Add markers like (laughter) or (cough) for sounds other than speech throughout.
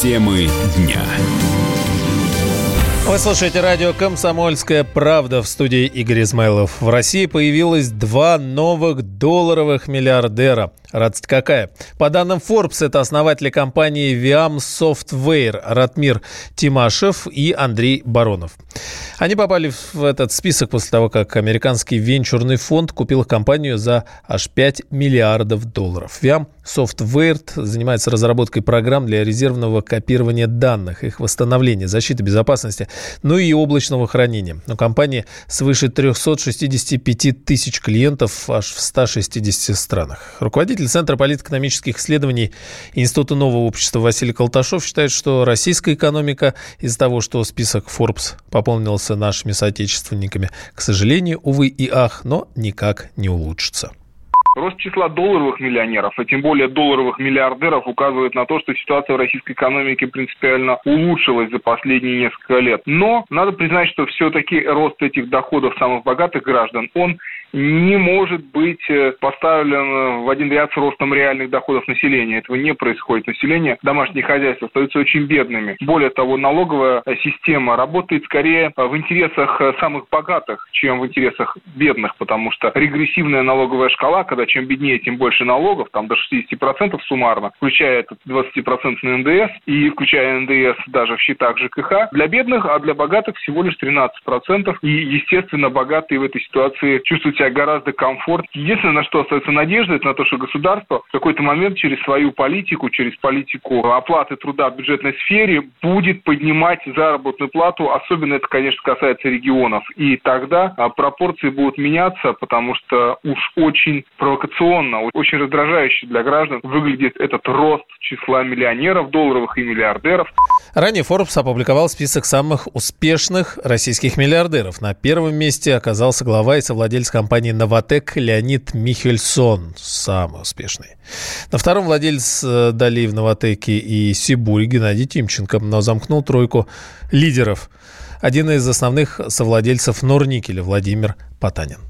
Темы дня. Вы слушаете радио «Комсомольская правда» в студии Игорь Измайлов. В России появилось два новых долларовых миллиардера. Радость какая? По данным Forbes, это основатели компании Viam Software Ратмир Тимашев и Андрей Баронов. Они попали в этот список после того, как американский венчурный фонд купил компанию за аж 5 миллиардов долларов. Viam Software занимается разработкой программ для резервного копирования данных, их восстановления, защиты безопасности, ну и облачного хранения. У компании свыше 365 тысяч клиентов аж в 160 странах. Руководитель Центра политэкономических исследований Института нового общества Василий Колташов считает, что российская экономика из-за того, что список Forbes пополнился нашими соотечественниками, к сожалению, увы и ах, но никак не улучшится. Рост числа долларовых миллионеров, а тем более долларовых миллиардеров, указывает на то, что ситуация в российской экономике принципиально улучшилась за последние несколько лет. Но надо признать, что все-таки рост этих доходов самых богатых граждан, он не может быть э, поставлен в один ряд с ростом реальных доходов населения. Этого не происходит. Население, домашние хозяйства остаются очень бедными. Более того, налоговая система работает скорее в интересах э, самых богатых, чем в интересах бедных, потому что регрессивная налоговая шкала, когда чем беднее, тем больше налогов, там до 60% суммарно, включая этот 20% НДС и включая НДС даже в счетах ЖКХ, для бедных, а для богатых всего лишь 13%. И, естественно, богатые в этой ситуации чувствуют себя гораздо комфортнее. Единственное, на что остается надежда, это на то, что государство в какой-то момент через свою политику, через политику оплаты труда в бюджетной сфере будет поднимать заработную плату. Особенно это, конечно, касается регионов. И тогда а, пропорции будут меняться, потому что уж очень провокационно, очень раздражающе для граждан выглядит этот рост числа миллионеров долларовых и миллиардеров. Ранее Forbes опубликовал список самых успешных российских миллиардеров. На первом месте оказался глава и совладелец компании «Новотек» Леонид Михельсон, самый успешный. На втором владелец э, долей в «Новотеке» и «Сибуре» Геннадий Тимченко, но замкнул тройку лидеров. Один из основных совладельцев Норникеля Владимир Потанин.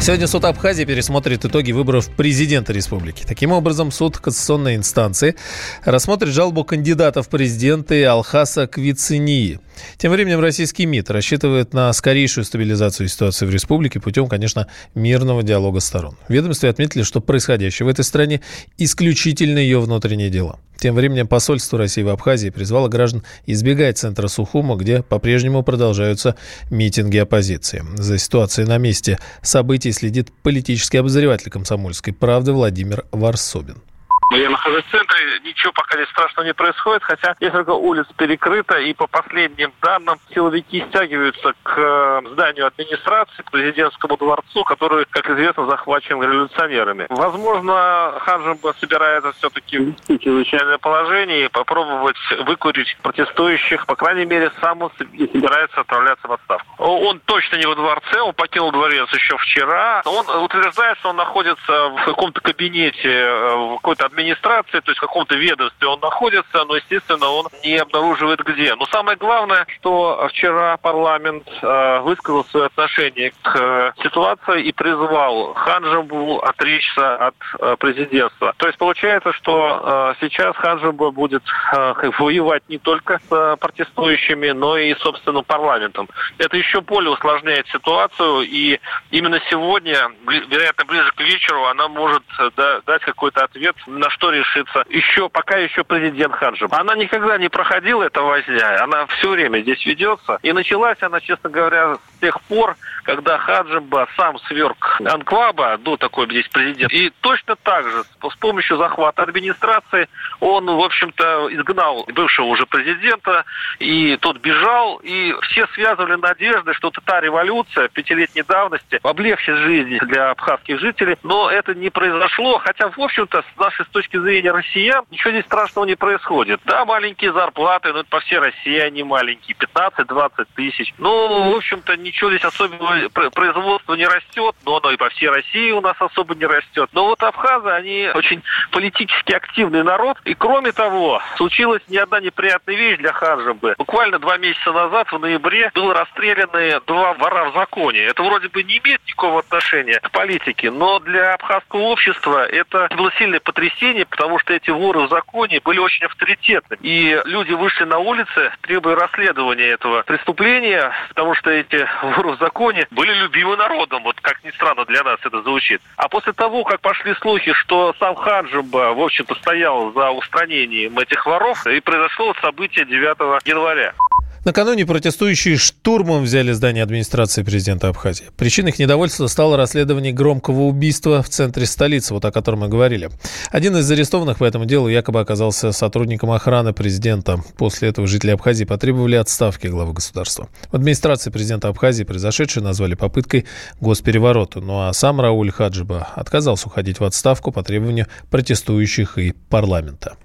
Сегодня суд Абхазии пересмотрит итоги выборов президента республики. Таким образом, суд Конституционной инстанции рассмотрит жалобу кандидата в президенты Алхаса Квицинии – тем временем российский МИД рассчитывает на скорейшую стабилизацию ситуации в республике путем, конечно, мирного диалога сторон. В ведомстве отметили, что происходящее в этой стране исключительно ее внутреннее дело. Тем временем посольство России в Абхазии призвало граждан избегать центра Сухума, где по-прежнему продолжаются митинги оппозиции. За ситуацией на месте событий следит политический обозреватель комсомольской правды Владимир Варсобин. Я нахожусь в центре, ничего пока здесь страшного не происходит, хотя несколько улиц перекрыто, и по последним данным силовики стягиваются к э, зданию администрации, к президентскому дворцу, который, как известно, захвачен революционерами. Возможно, Ханжимба собирается все-таки ввести чрезвычайное положение и попробовать выкурить протестующих, по крайней мере, сам он собирается отправляться в отставку. Он точно не во дворце, он покинул дворец еще вчера. Он утверждает, что он находится в каком-то кабинете, э, в какой-то администрации администрации, то есть в каком-то ведомстве он находится, но, естественно, он не обнаруживает где. Но самое главное, что вчера парламент э, высказал свое отношение к э, ситуации и призвал Ханжабу отречься от э, президентства. То есть получается, что э, сейчас Ханжаба будет э, воевать не только с э, протестующими, но и, собственно, парламентом. Это еще более усложняет ситуацию, и именно сегодня, вероятно, ближе к вечеру, она может э, дать какой-то ответ на что решится еще, пока еще президент Хаджиб. Она никогда не проходила, эта возня, она все время здесь ведется. И началась она, честно говоря, с тех пор, когда Хаджиба сам сверг Анклаба, до такой здесь президент. И точно так же, с помощью захвата администрации, он, в общем-то, изгнал бывшего уже президента, и тот бежал, и все связывали надежды, что та революция пятилетней давности облегчит жизнь для абхазских жителей, но это не произошло, хотя, в общем-то, с нашей точки зрения россиян, ничего здесь страшного не происходит. Да, маленькие зарплаты, но это по всей России они маленькие, 15-20 тысяч. Ну, в общем-то, ничего здесь особенного, производство не растет, но оно и по всей России у нас особо не растет. Но вот абхазы, они очень политически активный народ. И кроме того, случилась не одна неприятная вещь для Хаджибы. Буквально два месяца назад, в ноябре, были расстреляны два вора в законе. Это вроде бы не имеет никакого отношения к политике, но для абхазского общества это было сильное потрясение преступления, потому что эти воры в законе были очень авторитетны. И люди вышли на улицы, требуя расследования этого преступления, потому что эти (laughs) воры в законе были любимы народом, вот как ни странно для нас это звучит. А после того, как пошли слухи, что сам Хаджиба, в общем-то, стоял за устранением этих воров, и произошло вот событие 9 января. Накануне протестующие штурмом взяли здание администрации президента Абхазии. Причиной их недовольства стало расследование громкого убийства в центре столицы, вот о котором мы говорили. Один из арестованных по этому делу якобы оказался сотрудником охраны президента. После этого жители Абхазии потребовали отставки главы государства. В администрации президента Абхазии произошедшее назвали попыткой госпереворота. Ну а сам Рауль Хаджиба отказался уходить в отставку по требованию протестующих и парламента.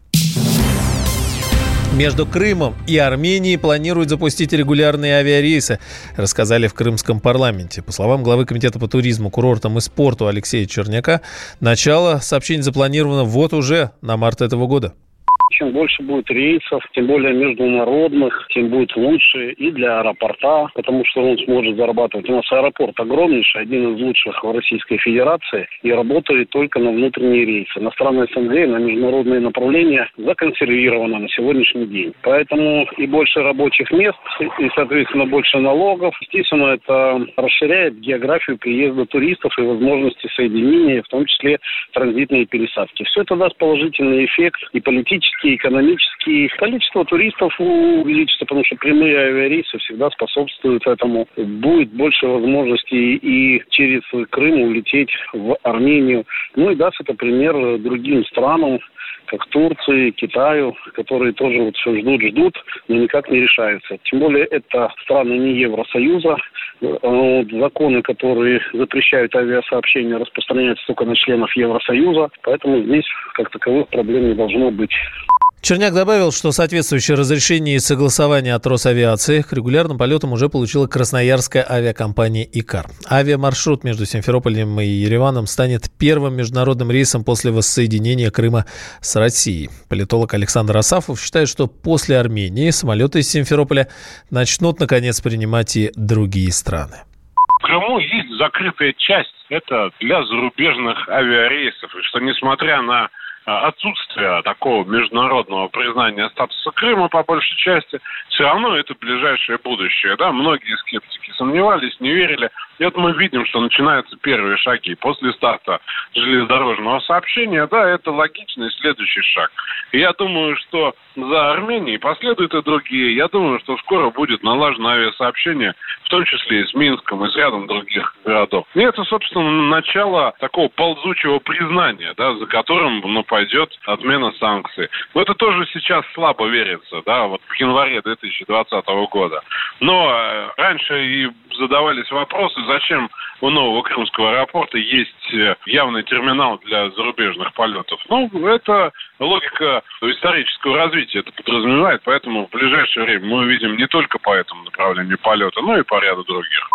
Между Крымом и Арменией планируют запустить регулярные авиарейсы, рассказали в Крымском парламенте. По словам главы Комитета по туризму, курортам и спорту Алексея Черняка, начало сообщений запланировано вот уже на март этого года. Чем больше будет рейсов, тем более международных, тем будет лучше и для аэропорта, потому что он сможет зарабатывать. У нас аэропорт огромнейший, один из лучших в Российской Федерации, и работает только на внутренние рейсы. На страны СНГ на международные направления законсервировано на сегодняшний день. Поэтому и больше рабочих мест, и, соответственно, больше налогов. Естественно, это расширяет географию приезда туристов и возможности соединения, в том числе транзитные пересадки. Все это даст положительный эффект и политический политический, экономический. Количество туристов увеличится, потому что прямые авиарейсы всегда способствуют этому. Будет больше возможностей и через Крым улететь в Армению. Ну и даст это пример другим странам, как Турции, Китаю, которые тоже вот все ждут, ждут, но никак не решаются. Тем более это страны не Евросоюза. Вот, законы, которые запрещают авиасообщения, распространяются только на членов Евросоюза. Поэтому здесь как таковых проблем не должно быть. Черняк добавил, что соответствующее разрешение и согласование от Росавиации к регулярным полетам уже получила красноярская авиакомпания «Икар». Авиамаршрут между Симферополем и Ереваном станет первым международным рейсом после воссоединения Крыма с Россией. Политолог Александр Асафов считает, что после Армении самолеты из Симферополя начнут, наконец, принимать и другие страны. В Крыму есть закрытая часть, это для зарубежных авиарейсов. И что несмотря на отсутствие такого международного признания статуса Крыма по большей части, все равно это ближайшее будущее. Да? Многие скептики сомневались, не верили. И вот мы видим, что начинаются первые шаги. После старта железнодорожного сообщения, да, это логичный следующий шаг. И я думаю, что за Арменией последуют и другие. Я думаю, что скоро будет налажено авиасообщение, в том числе и с Минском, и с рядом других городов. И это, собственно, начало такого ползучего признания, да, за которым ну, пойдет отмена санкций. Но это тоже сейчас слабо верится, да, вот в январе 2020 года. Но э, раньше и задавались вопросы, зачем у нового крымского аэропорта есть э, явный терминал для зарубежных полетов. Ну, это логика исторического развития это подразумевает, поэтому в ближайшее время мы увидим не только по этому направлению полета, но и по ряду других.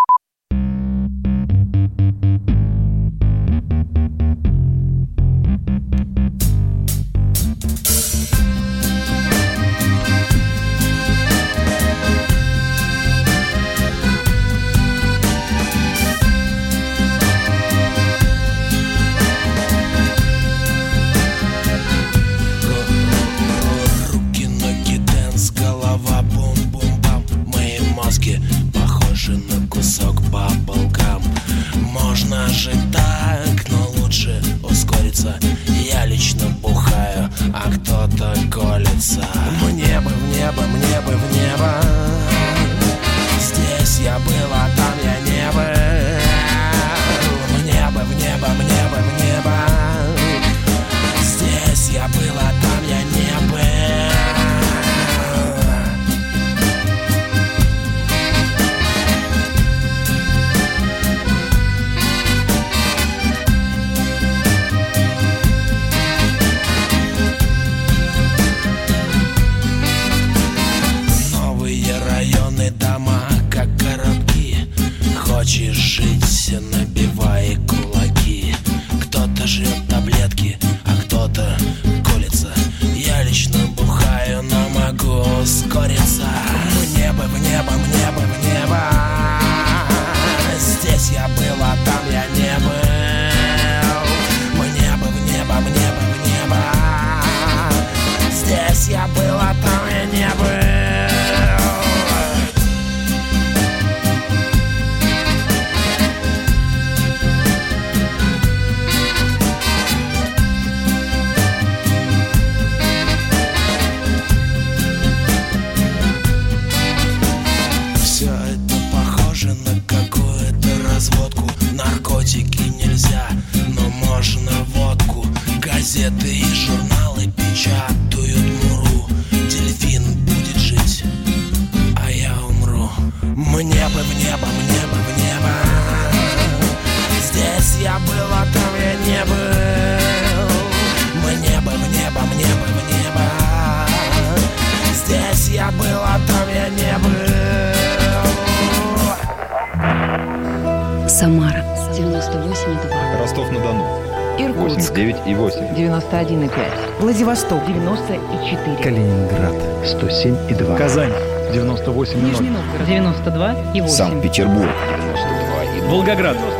даже так, но лучше ускориться. Я лично бухаю, а кто-то колется. Мне бы в небо, мне бы в небо. Здесь я бы я был, а там я не был. Мне бы в небо, мне бы в небо Здесь я был, а там я не был. Самара 98,2 Ростов-на-Дону. Иркутск 89 и 8 91 и 5 Владивосток 94 Калининград 107 и 2 Казань 98 Нижний Новгород 92 и 8 Санкт-Петербург 92 и 2 Волгоград 96 и 5